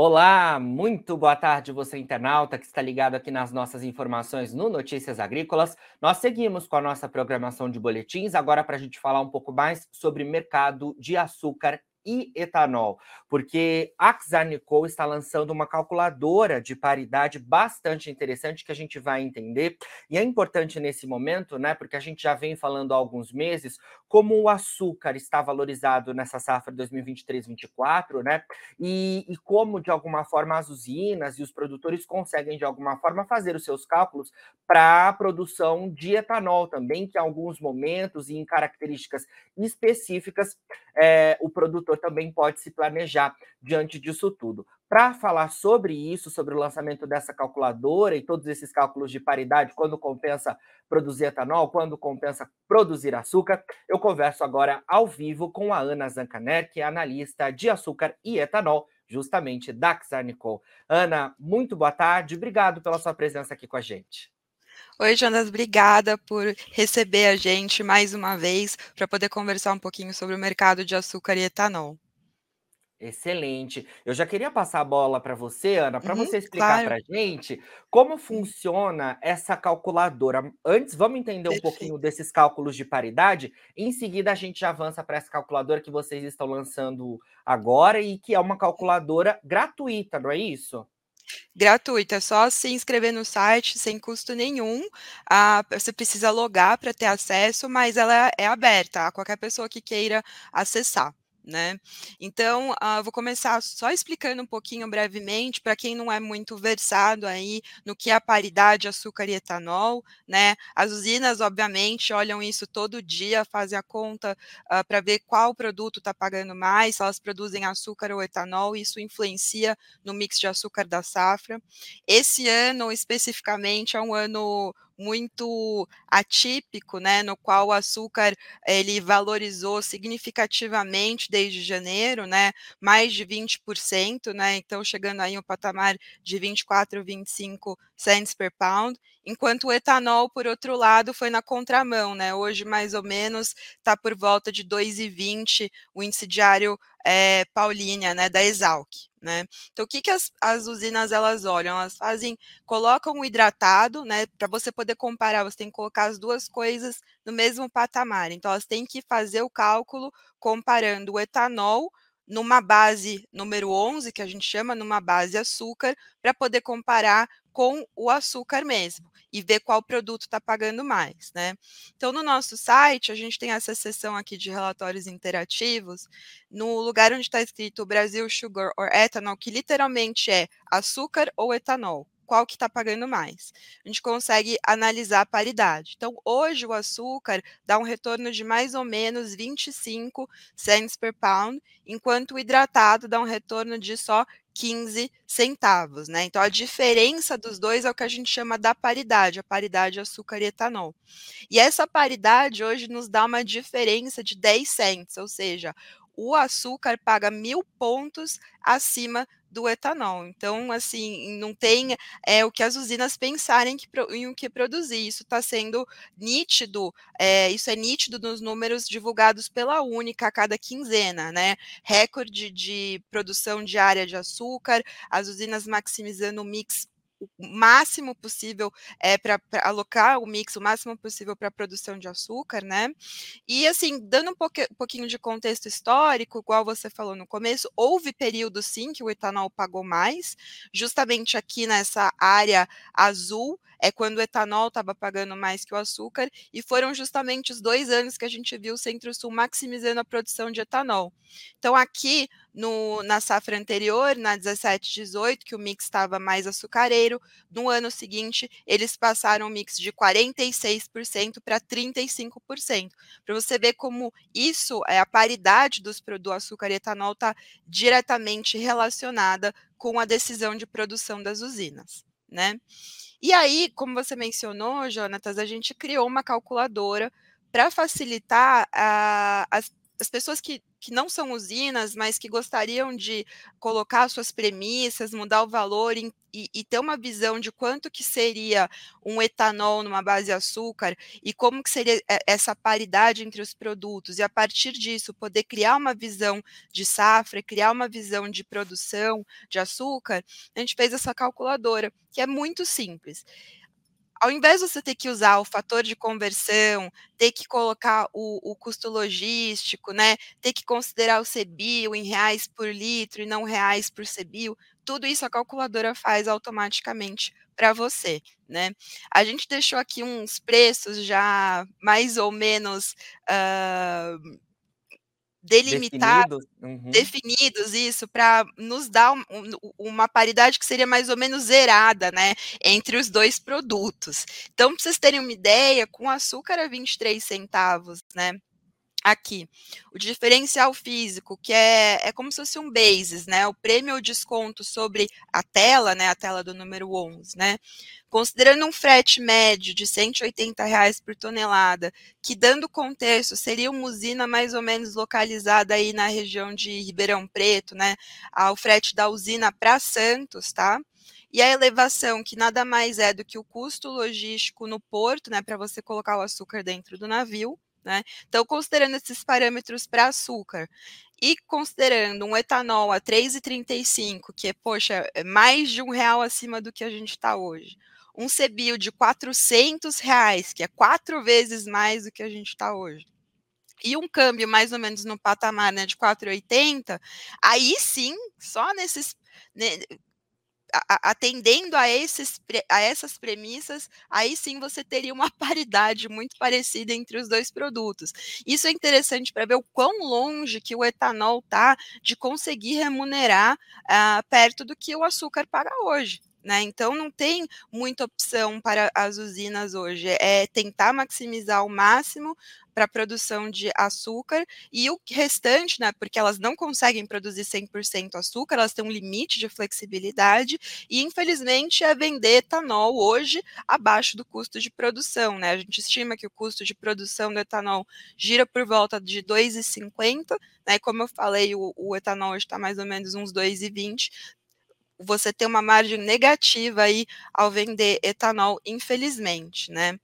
Olá, muito boa tarde, você internauta que está ligado aqui nas nossas informações no Notícias Agrícolas. Nós seguimos com a nossa programação de boletins, agora para a gente falar um pouco mais sobre mercado de açúcar e etanol, porque a Xarnicol está lançando uma calculadora de paridade bastante interessante que a gente vai entender. E é importante nesse momento, né, porque a gente já vem falando há alguns meses como o açúcar está valorizado nessa safra 2023-24, né? E, e como de alguma forma as usinas e os produtores conseguem de alguma forma fazer os seus cálculos para a produção de etanol também, que em alguns momentos e em características específicas é, o produtor também pode se planejar diante disso tudo. Para falar sobre isso, sobre o lançamento dessa calculadora e todos esses cálculos de paridade, quando compensa produzir etanol, quando compensa produzir açúcar, eu converso agora ao vivo com a Ana Zancaner, que é analista de açúcar e etanol, justamente da Xarnicol. Ana, muito boa tarde, obrigado pela sua presença aqui com a gente. Oi, Jonas, obrigada por receber a gente mais uma vez para poder conversar um pouquinho sobre o mercado de açúcar e etanol. Excelente. Eu já queria passar a bola para você, Ana, para uhum, você explicar claro. para a gente como uhum. funciona essa calculadora. Antes, vamos entender um pouquinho desses cálculos de paridade. Em seguida, a gente já avança para essa calculadora que vocês estão lançando agora e que é uma calculadora gratuita, não é isso? Gratuita, é só se inscrever no site sem custo nenhum. Ah, você precisa logar para ter acesso, mas ela é aberta a qualquer pessoa que queira acessar né? Então, uh, vou começar só explicando um pouquinho brevemente para quem não é muito versado aí no que é a paridade açúcar e etanol, né? As usinas, obviamente, olham isso todo dia, fazem a conta uh, ah, para ver qual produto está pagando mais, se elas produzem açúcar ou etanol, isso influencia no mix de açúcar da safra. Esse ano, especificamente, é um ano muito atípico, né, no qual o açúcar ele valorizou significativamente desde janeiro, né, mais de 20%, né, então chegando aí um patamar de 24, 25 cents per pound, enquanto o etanol, por outro lado, foi na contramão, né, hoje mais ou menos está por volta de 2,20 o índice diário é, Paulínia, né, da Exalc. Né? Então, o que, que as, as usinas elas olham? Elas fazem, colocam o hidratado, né? Para você poder comparar, você tem que colocar as duas coisas no mesmo patamar. Então, elas têm que fazer o cálculo comparando o etanol numa base número 11, que a gente chama numa base açúcar, para poder comparar com o açúcar mesmo e ver qual produto está pagando mais, né? Então, no nosso site, a gente tem essa seção aqui de relatórios interativos, no lugar onde está escrito Brasil Sugar or Ethanol, que literalmente é açúcar ou etanol qual que está pagando mais. A gente consegue analisar a paridade. Então, hoje o açúcar dá um retorno de mais ou menos 25 cents per pound, enquanto o hidratado dá um retorno de só 15 centavos, né? Então a diferença dos dois é o que a gente chama da paridade, a paridade açúcar e etanol. E essa paridade hoje nos dá uma diferença de 10 cents, ou seja, o açúcar paga mil pontos acima do etanol. Então, assim, não tem é, o que as usinas pensarem que, em o que produzir. Isso está sendo nítido, é, isso é nítido nos números divulgados pela Única a cada quinzena, né? Recorde de produção diária de açúcar, as usinas maximizando o mix o máximo possível é, para alocar o mix o máximo possível para a produção de açúcar, né? E assim, dando um, um pouquinho de contexto histórico, igual você falou no começo, houve períodos sim que o etanol pagou mais, justamente aqui nessa área azul é quando o etanol estava pagando mais que o açúcar, e foram justamente os dois anos que a gente viu o Centro-Sul maximizando a produção de etanol. Então, aqui no, na safra anterior, na 17, 18, que o mix estava mais açucareiro, no ano seguinte, eles passaram o mix de 46% para 35%. Para você ver como isso, é a paridade dos, do açúcar e etanol está diretamente relacionada com a decisão de produção das usinas, né? E aí, como você mencionou, Jonatas, a gente criou uma calculadora para facilitar as, as pessoas que que não são usinas, mas que gostariam de colocar suas premissas, mudar o valor e, e, ter uma visão de quanto que seria um etanol numa base de açúcar e como que seria essa paridade entre os produtos. E a partir disso poder criar uma visão de safra, criar uma visão de produção de açúcar, a gente fez essa calculadora que é muito simples ao invés de você ter que usar o fator de conversão, ter que colocar o, o custo logístico, né, ter que considerar o CBIO em reais por litro e não reais por CBIO, tudo isso a calculadora faz automaticamente para você, né? A gente deixou aqui uns preços já mais ou menos uh, delimitados, definidos, uhum. definidos isso, para nos dar um, uma paridade que seria mais ou menos zerada, né, entre os dois produtos. Então, para vocês terem uma ideia, com açúcar a 23 centavos, né, aqui. O diferencial físico, que é, é como se fosse um basis, né? O prêmio ou desconto sobre a tela, né? A tela do número 11, né? Considerando um frete médio de 180 reais por tonelada, que dando contexto seria uma usina mais ou menos localizada aí na região de Ribeirão Preto, né? O frete da usina para Santos, tá? E a elevação, que nada mais é do que o custo logístico no porto, né, para você colocar o açúcar dentro do navio, né? Então, considerando esses parâmetros para açúcar e considerando um etanol a 3,35, que é, poxa, é mais de um real acima do que a gente está hoje, um CBIO de 400 reais, que é quatro vezes mais do que a gente está hoje, e um câmbio mais ou menos no patamar né, de 4,80, aí sim, só nesses. Atendendo a, esses, a essas premissas, aí sim você teria uma paridade muito parecida entre os dois produtos. Isso é interessante para ver o quão longe que o etanol está de conseguir remunerar uh, perto do que o açúcar paga hoje. Né? Então não tem muita opção para as usinas hoje. É tentar maximizar ao máximo para a produção de açúcar e o restante, né, porque elas não conseguem produzir 100% açúcar, elas têm um limite de flexibilidade e infelizmente é vender etanol hoje abaixo do custo de produção, né? A gente estima que o custo de produção do etanol gira por volta de 2,50, né? Como eu falei, o, o etanol está mais ou menos uns 2,20, você tem uma margem negativa aí ao vender etanol, infelizmente, né?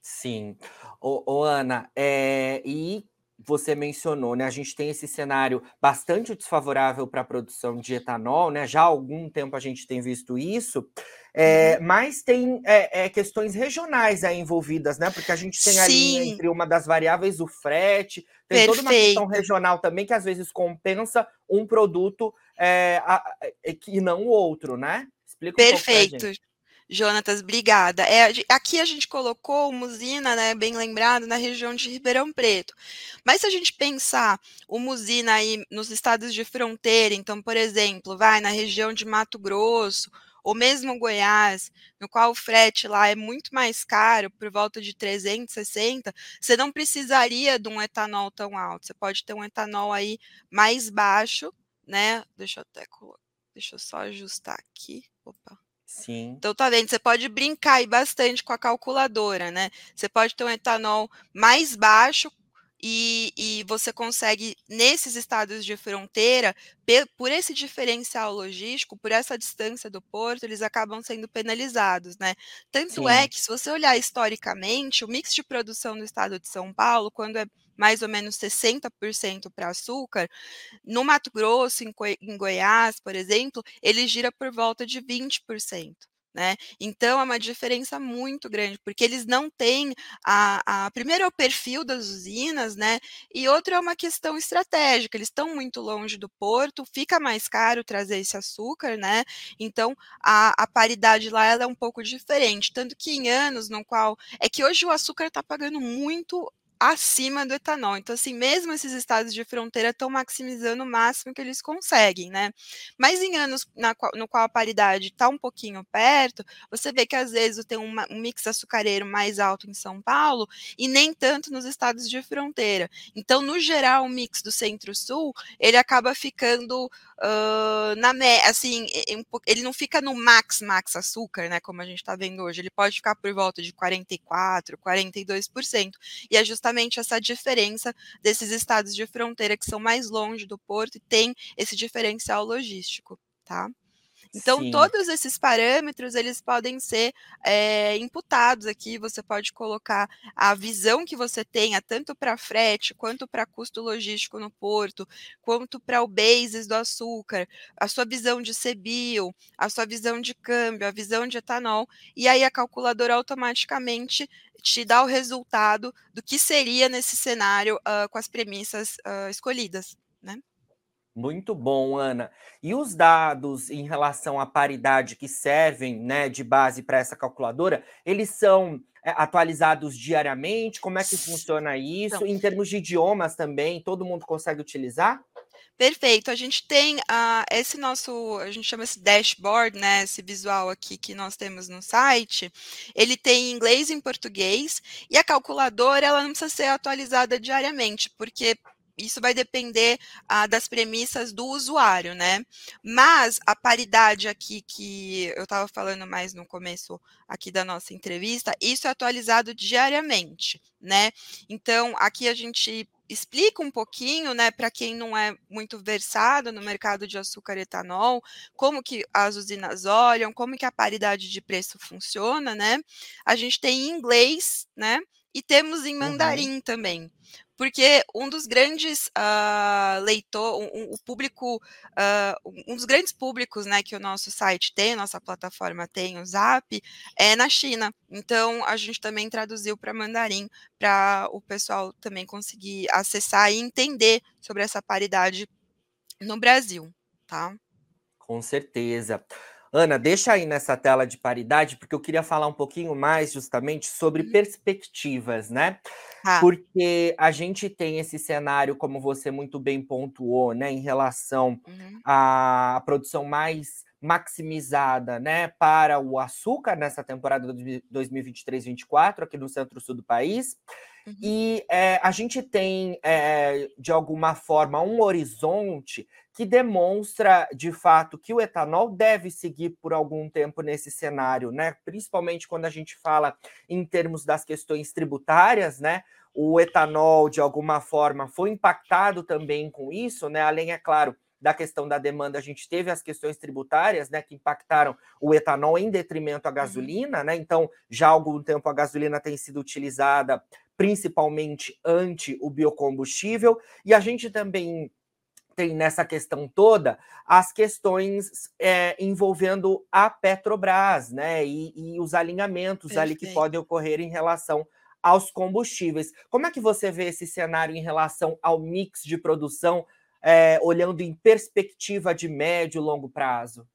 Sim. Ô, ô Ana, é, e você mencionou, né? A gente tem esse cenário bastante desfavorável para a produção de etanol, né? Já há algum tempo a gente tem visto isso, é, uhum. mas tem é, é, questões regionais aí envolvidas, né? Porque a gente tem ali entre uma das variáveis o frete, tem Perfeito. toda uma questão regional também que às vezes compensa um produto é, a, a, e não o outro, né? Explica um Perfeito. Jonatas, obrigada. É, aqui a gente colocou uma usina, né, bem lembrado, na região de Ribeirão Preto. Mas se a gente pensar uma usina aí nos estados de fronteira, então, por exemplo, vai na região de Mato Grosso, ou mesmo Goiás, no qual o frete lá é muito mais caro, por volta de 360, você não precisaria de um etanol tão alto. Você pode ter um etanol aí mais baixo, né? Deixa eu até deixa eu só ajustar aqui. Opa. Sim. Então, tá vendo? Você pode brincar aí bastante com a calculadora, né? Você pode ter um etanol mais baixo e, e você consegue, nesses estados de fronteira, por esse diferencial logístico, por essa distância do porto, eles acabam sendo penalizados, né? Tanto é Sim. é que, se você olhar historicamente, o mix de produção do estado de São Paulo, quando é mais ou menos 60% para açúcar. No Mato Grosso, em, em Goiás, por exemplo, ele gira por volta de 20%. Né? Então é uma diferença muito grande, porque eles não têm a, a primeiro é o perfil das usinas, né? E outro é uma questão estratégica, eles estão muito longe do porto, fica mais caro trazer esse açúcar, né? Então a, a paridade lá é um pouco diferente, tanto que em anos no qual é que hoje o açúcar está pagando muito acima do etanol. Então, assim, mesmo esses estados de fronteira estão maximizando o máximo que eles conseguem, né? Mas em anos na no qual a paridade está um pouquinho perto, você vê que às vezes tem uma, um mix açucareiro mais alto em São Paulo e nem tanto nos estados de fronteira. Então, no geral, o mix do centro-sul, ele acaba ficando uh, na assim, ele não fica no max, max açúcar, né? Como a gente está vendo hoje. Ele pode ficar por volta de 44%, 42%. E ajustar justamente essa diferença desses estados de fronteira que são mais longe do porto e tem esse diferencial logístico, tá? Então, Sim. todos esses parâmetros, eles podem ser é, imputados aqui, você pode colocar a visão que você tenha, tanto para frete, quanto para custo logístico no porto, quanto para o basis do açúcar, a sua visão de CBIO, a sua visão de câmbio, a visão de etanol, e aí a calculadora automaticamente te dá o resultado do que seria nesse cenário uh, com as premissas uh, escolhidas, né? Muito bom, Ana. E os dados em relação à paridade que servem né, de base para essa calculadora, eles são é, atualizados diariamente? Como é que funciona isso? Então, em termos de idiomas também, todo mundo consegue utilizar? Perfeito. A gente tem uh, esse nosso, a gente chama esse dashboard, né? Esse visual aqui que nós temos no site. Ele tem inglês e em português e a calculadora ela não precisa ser atualizada diariamente, porque isso vai depender ah, das premissas do usuário, né? Mas a paridade aqui que eu estava falando mais no começo aqui da nossa entrevista, isso é atualizado diariamente, né? Então, aqui a gente explica um pouquinho, né, para quem não é muito versado no mercado de açúcar e etanol, como que as usinas olham, como que a paridade de preço funciona, né? A gente tem em inglês, né? E temos em mandarim uhum. também porque um dos grandes uh, leitores, um, o público, uh, um dos grandes públicos né, que o nosso site tem, nossa plataforma tem, o Zap, é na China. Então, a gente também traduziu para mandarim, para o pessoal também conseguir acessar e entender sobre essa paridade no Brasil, tá? Com certeza. Ana, deixa aí nessa tela de paridade, porque eu queria falar um pouquinho mais justamente sobre uhum. perspectivas, né? Ah. Porque a gente tem esse cenário, como você muito bem pontuou, né, em relação uhum. à produção mais maximizada, né, para o açúcar nessa temporada de 2023-24 aqui no centro-sul do país. Uhum. E é, a gente tem, é, de alguma forma, um horizonte que demonstra, de fato, que o etanol deve seguir por algum tempo nesse cenário, né? Principalmente quando a gente fala em termos das questões tributárias, né? O etanol, de alguma forma, foi impactado também com isso, né? Além, é claro, da questão da demanda, a gente teve as questões tributárias, né, que impactaram o etanol em detrimento à uhum. gasolina, né? Então, já há algum tempo a gasolina tem sido utilizada principalmente ante o biocombustível, e a gente também nessa questão toda as questões é, envolvendo a Petrobras, né? E, e os alinhamentos Perfeito. ali que podem ocorrer em relação aos combustíveis. Como é que você vê esse cenário em relação ao mix de produção, é, olhando em perspectiva de médio e longo prazo?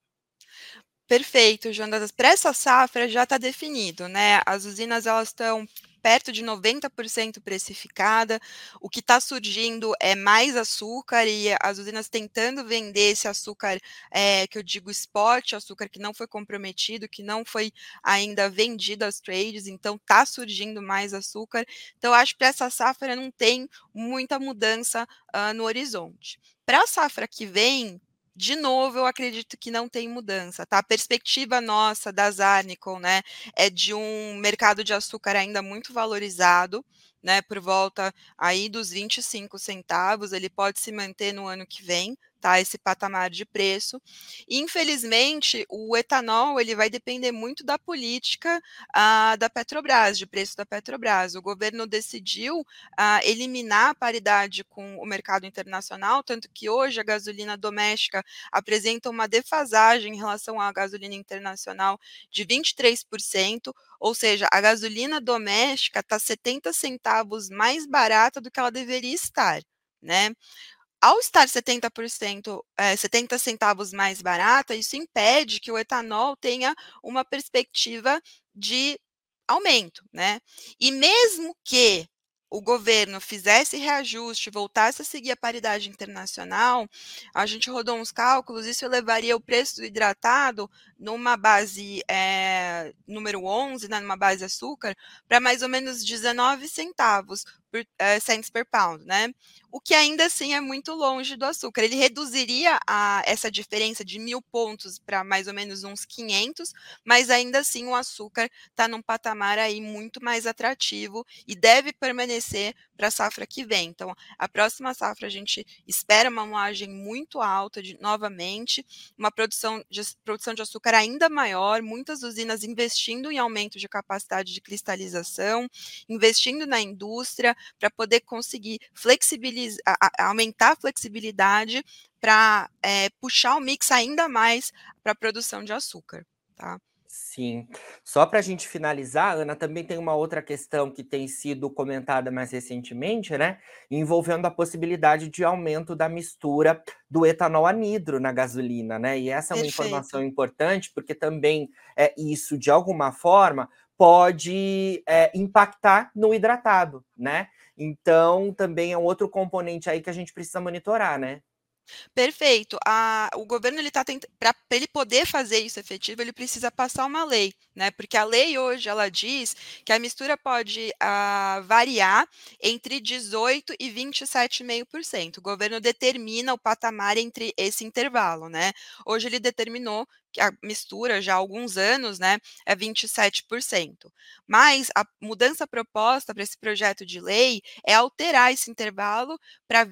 Perfeito, Jonas. Para essa safra já está definido, né? As usinas elas estão perto de 90% precificada. O que está surgindo é mais açúcar e as usinas tentando vender esse açúcar é, que eu digo spot, açúcar que não foi comprometido, que não foi ainda vendido aos trades, então está surgindo mais açúcar. Então, acho que para essa safra não tem muita mudança uh, no horizonte. Para a safra que vem, de novo, eu acredito que não tem mudança, tá? A perspectiva nossa da Zarnicon, né, é de um mercado de açúcar ainda muito valorizado, né, por volta aí dos 25 centavos, ele pode se manter no ano que vem, tá? Esse patamar de preço. Infelizmente, o etanol ele vai depender muito da política ah, da Petrobras, de preço da Petrobras. O governo decidiu ah, eliminar a paridade com o mercado internacional, tanto que hoje a gasolina doméstica apresenta uma defasagem em relação à gasolina internacional de 23%, ou seja, a gasolina doméstica está 70 centavos mais barata do que ela deveria estar. Né? Ao estar 70%, é, 70 centavos mais barata, isso impede que o etanol tenha uma perspectiva de aumento, né? E mesmo que o governo fizesse reajuste, voltasse a seguir a paridade internacional, a gente rodou uns cálculos, isso levaria o preço do hidratado numa base é, número 11, né, numa base açúcar, para mais ou menos 19 centavos, por, uh, cents per pound, né? O que ainda assim é muito longe do açúcar. Ele reduziria a, essa diferença de mil pontos para mais ou menos uns 500, mas ainda assim o açúcar está num patamar aí muito mais atrativo e deve permanecer para a safra que vem. Então, a próxima safra a gente espera uma moagem muito alta de, novamente, uma produção de, produção de açúcar ainda maior, muitas usinas investindo em aumento de capacidade de cristalização, investindo na indústria para poder conseguir flexibilizar, aumentar a flexibilidade para é, puxar o mix ainda mais para a produção de açúcar. Tá? Sim. Só para a gente finalizar, Ana, também tem uma outra questão que tem sido comentada mais recentemente, né? Envolvendo a possibilidade de aumento da mistura do etanol anidro na gasolina, né? E essa é uma Perfeito. informação importante, porque também é, isso, de alguma forma, pode é, impactar no hidratado, né? Então, também é um outro componente aí que a gente precisa monitorar, né? Perfeito. A o governo ele está para ele poder fazer isso efetivo, ele precisa passar uma lei, né, porque a lei hoje ela diz que a mistura pode, ah, variar entre 18 e 27,5%. O governo determina o patamar entre esse intervalo, né. Hoje ele determinou a mistura já há alguns anos, né, é 27%. Mas a mudança proposta para esse projeto de lei é alterar esse intervalo para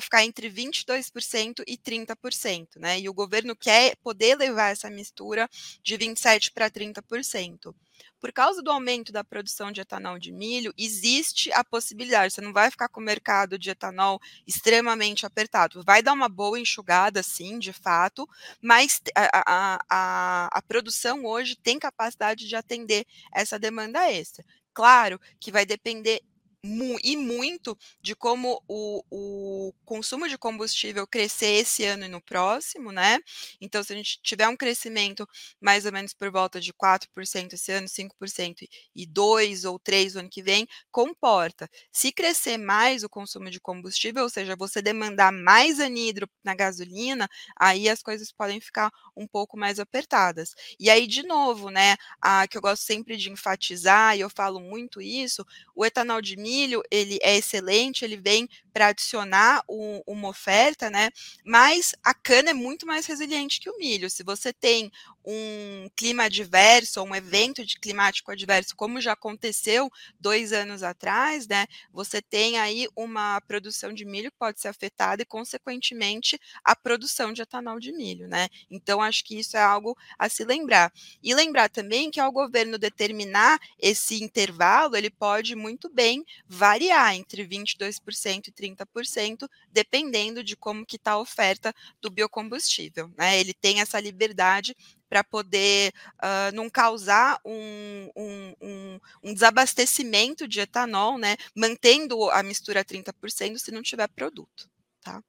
ficar entre 22% e 30%, né? E o governo quer poder levar essa mistura de 27 para 30% por causa do aumento da produção de etanol de milho, existe a possibilidade, você não vai ficar com o mercado de etanol extremamente apertado, vai dar uma boa enxugada, sim, de fato, mas a, a, a, a produção hoje tem capacidade de atender essa demanda extra. Claro que vai depender mu e muito de como o, o consumo de combustível crescer esse ano e no próximo, né? Então, se a gente tiver um crescimento mais ou menos por volta de 4% esse ano, 5% e 2 ou 3 o ano que vem, comporta. Se crescer mais o consumo de combustível, ou seja, você demandar mais anidro na gasolina, aí as coisas podem ficar um pouco mais apertadas. E aí, de novo, né, a que eu gosto sempre de enfatizar, e eu falo muito isso, o etanol de milho milho ele é excelente, ele vem para adicionar um, uma oferta, né? Mas a cana é muito mais resiliente que o milho. Se você tem um clima adverso, um evento climático adverso, como já aconteceu dois anos atrás, né? Você tem aí uma produção de milho que pode ser afetada e, consequentemente, a produção de etanol de milho, né? Então, acho que isso é algo a se lembrar. E lembrar também que ao governo determinar esse intervalo, ele pode muito bem variar entre 22% e 30%, dependendo de como que está a oferta do biocombustível, né? Ele tem essa liberdade para poder uh, não causar um, um, um, um, desabastecimento de etanol, né, mantendo a mistura a 30% se não tiver produto, tá?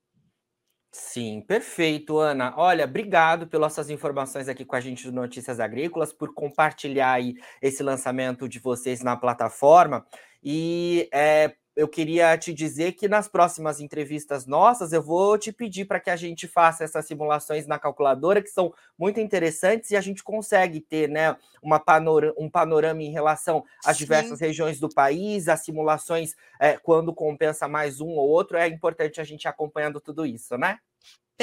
Sim, perfeito, Ana. Olha, obrigado pelas suas informações aqui com a gente do Notícias Agrícolas, por compartilhar aí esse lançamento de vocês na plataforma. E é, eu queria te dizer que nas próximas entrevistas nossas eu vou te pedir para que a gente faça essas simulações na calculadora, que são muito interessantes, e a gente consegue ter né, uma panorama, um panorama em relação às Sim. diversas regiões do país, as simulações, é, quando compensa mais um ou outro, é importante a gente acompanhando tudo isso, né?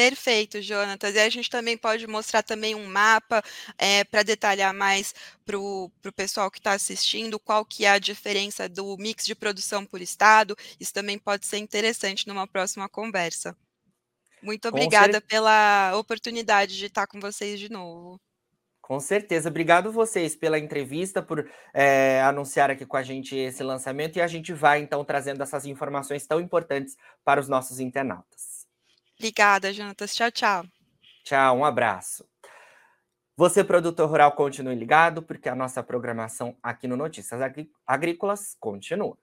Perfeito, Jonatas. E a gente também pode mostrar também um mapa é, para detalhar mais para o pessoal que está assistindo qual que é a diferença do mix de produção por estado. Isso também pode ser interessante numa próxima conversa. Muito obrigada pela oportunidade de estar com vocês de novo. Com certeza. Obrigado vocês pela entrevista, por é, anunciar aqui com a gente esse lançamento e a gente vai então trazendo essas informações tão importantes para os nossos internautas. Obrigada, Jonatas. Tchau, tchau. Tchau, um abraço. Você, produtor rural, continue ligado, porque a nossa programação aqui no Notícias Agrícolas continua.